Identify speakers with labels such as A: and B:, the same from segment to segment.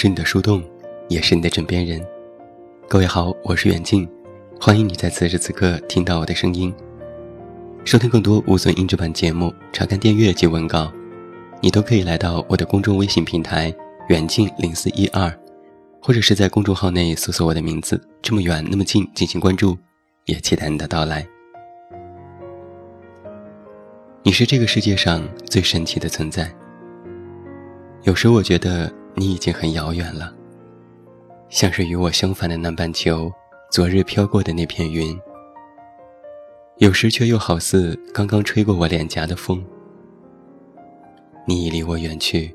A: 是你的树洞，也是你的枕边人。各位好，我是远近，欢迎你在此时此刻听到我的声音。收听更多无损音质版节目，查看订阅及文稿，你都可以来到我的公众微信平台远近零四一二，或者是在公众号内搜索我的名字“这么远那么近”进行关注，也期待你的到来。你是这个世界上最神奇的存在。有时我觉得你已经很遥远了，像是与我相反的南半球，昨日飘过的那片云。有时却又好似刚刚吹过我脸颊的风。你已离我远去，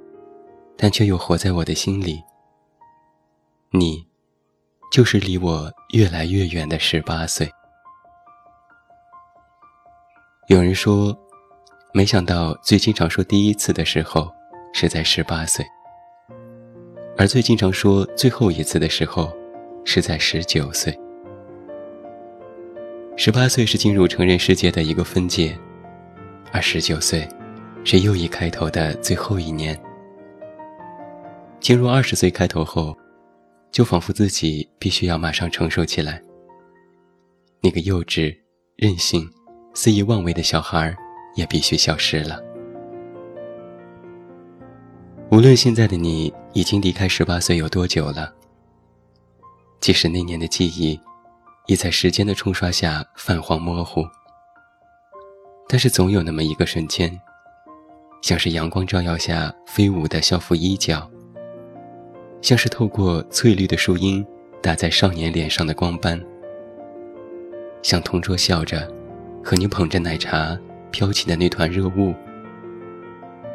A: 但却又活在我的心里。你，就是离我越来越远的十八岁。有人说，没想到最经常说第一次的时候。是在十八岁，而最经常说最后一次的时候，是在十九岁。十八岁是进入成人世界的一个分界，而十九岁，是又一开头的最后一年。进入二十岁开头后，就仿佛自己必须要马上成熟起来。那个幼稚、任性、肆意妄为的小孩也必须消失了。无论现在的你已经离开十八岁有多久了，即使那年的记忆已在时间的冲刷下泛黄模糊，但是总有那么一个瞬间，像是阳光照耀下飞舞的校服衣角，像是透过翠绿的树荫打在少年脸上的光斑，像同桌笑着和你捧着奶茶飘起的那团热雾。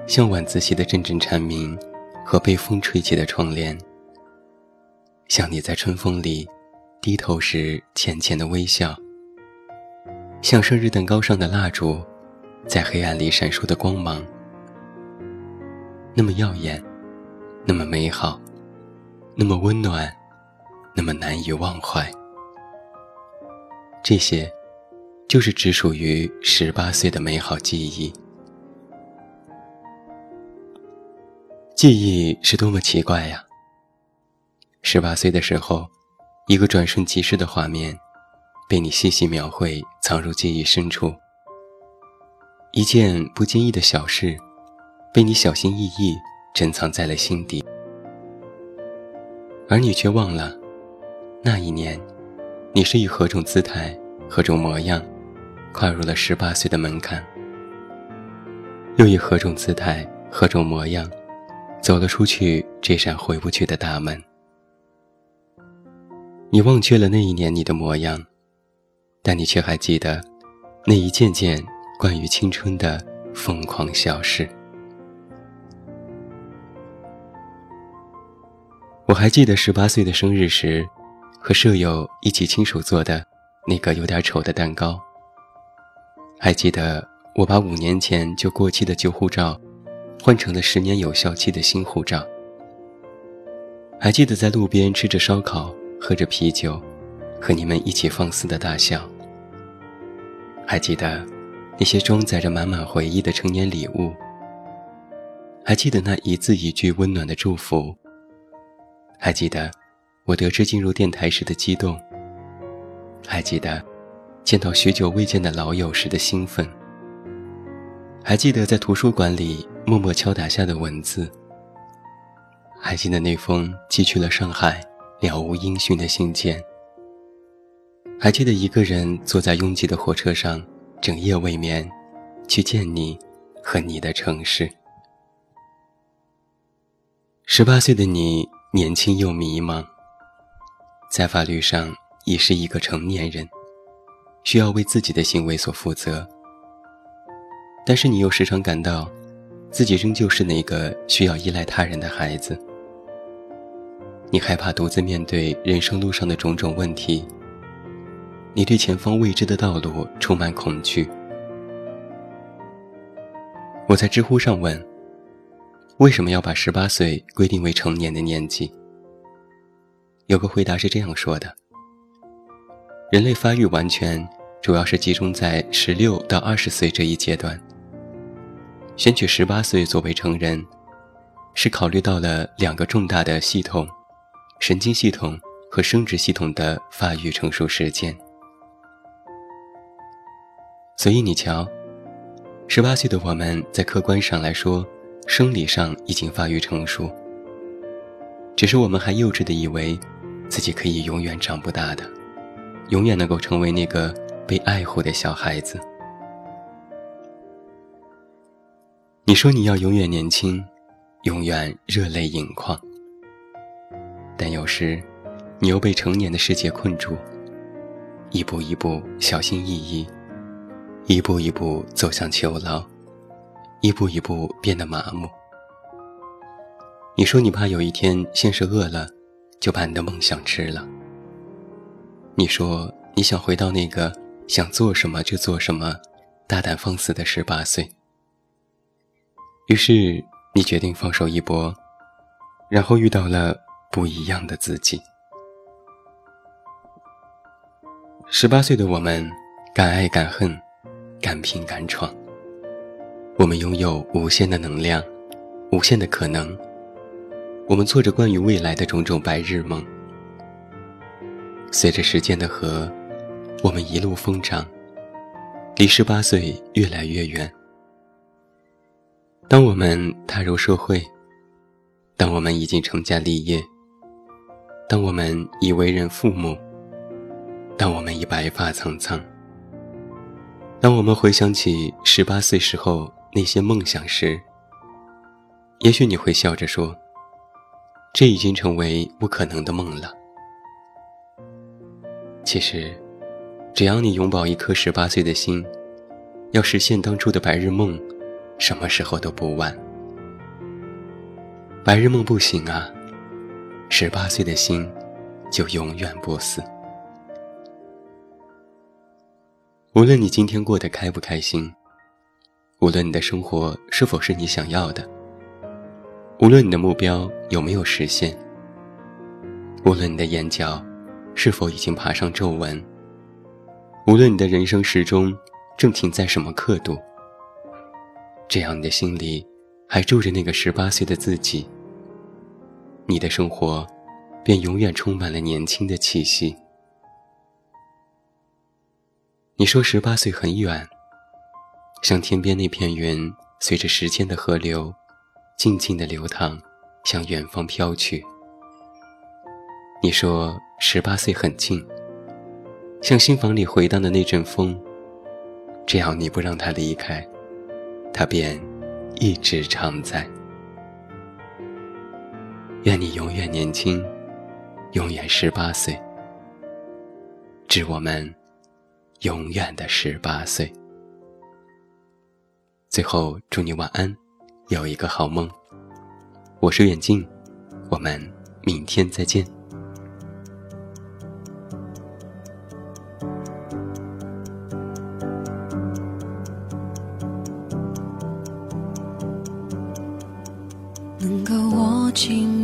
A: 像晚自习的阵阵蝉鸣，和被风吹起的窗帘；像你在春风里低头时浅浅的微笑；像生日蛋糕上的蜡烛，在黑暗里闪烁的光芒，那么耀眼，那么美好，那么温暖，那么难以忘怀。这些，就是只属于十八岁的美好记忆。记忆是多么奇怪呀！十八岁的时候，一个转瞬即逝的画面，被你细细描绘，藏入记忆深处。一件不经意的小事，被你小心翼翼珍藏在了心底。而你却忘了，那一年，你是以何种姿态、何种模样，跨入了十八岁的门槛，又以何种姿态、何种模样。走了出去这扇回不去的大门，你忘却了那一年你的模样，但你却还记得那一件件关于青春的疯狂小事。我还记得十八岁的生日时，和舍友一起亲手做的那个有点丑的蛋糕。还记得我把五年前就过期的旧护照。换成了十年有效期的新护照。还记得在路边吃着烧烤、喝着啤酒，和你们一起放肆的大笑。还记得那些装载着满满回忆的成年礼物。还记得那一字一句温暖的祝福。还记得我得知进入电台时的激动。还记得见到许久未见的老友时的兴奋。还记得在图书馆里默默敲打下的文字。还记得那封寄去了上海了无音讯的信件。还记得一个人坐在拥挤的火车上，整夜未眠，去见你和你的城市。十八岁的你年轻又迷茫，在法律上已是一个成年人，需要为自己的行为所负责。但是你又时常感到，自己仍旧是那个需要依赖他人的孩子。你害怕独自面对人生路上的种种问题。你对前方未知的道路充满恐惧。我在知乎上问：为什么要把十八岁规定为成年的年纪？有个回答是这样说的：人类发育完全主要是集中在十六到二十岁这一阶段。选取十八岁作为成人，是考虑到了两个重大的系统——神经系统和生殖系统的发育成熟时间。所以你瞧，十八岁的我们在客观上来说，生理上已经发育成熟，只是我们还幼稚的以为，自己可以永远长不大的，永远能够成为那个被爱护的小孩子。你说你要永远年轻。永远热泪盈眶，但有时，你又被成年的世界困住，一步一步小心翼翼，一步一步走向囚牢，一步一步变得麻木。你说你怕有一天先是饿了，就把你的梦想吃了。你说你想回到那个想做什么就做什么、大胆放肆的十八岁。于是。你决定放手一搏，然后遇到了不一样的自己。十八岁的我们，敢爱敢恨，敢拼敢闯。我们拥有无限的能量，无限的可能。我们做着关于未来的种种白日梦。随着时间的河，我们一路疯长，离十八岁越来越远。当我们踏入社会，当我们已经成家立业，当我们已为人父母，当我们已白发苍苍，当我们回想起十八岁时候那些梦想时，也许你会笑着说：“这已经成为不可能的梦了。”其实，只要你永葆一颗十八岁的心，要实现当初的白日梦。什么时候都不晚。白日梦不行啊，十八岁的心就永远不死。无论你今天过得开不开心，无论你的生活是否是你想要的，无论你的目标有没有实现，无论你的眼角是否已经爬上皱纹，无论你的人生时钟正停在什么刻度。这样，你的心里还住着那个十八岁的自己，你的生活便永远充满了年轻的气息。你说十八岁很远，像天边那片云，随着时间的河流，静静的流淌，向远方飘去。你说十八岁很近，像心房里回荡的那阵风，只要你不让它离开。他便一直常在。愿你永远年轻，永远十八岁。致我们永远的十八岁。最后，祝你晚安，有一个好梦。我是远近，我们明天再见。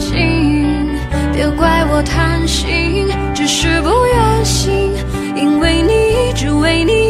B: 情别怪我贪心，只是不愿醒，因为你，只为你，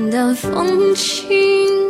B: 云淡风轻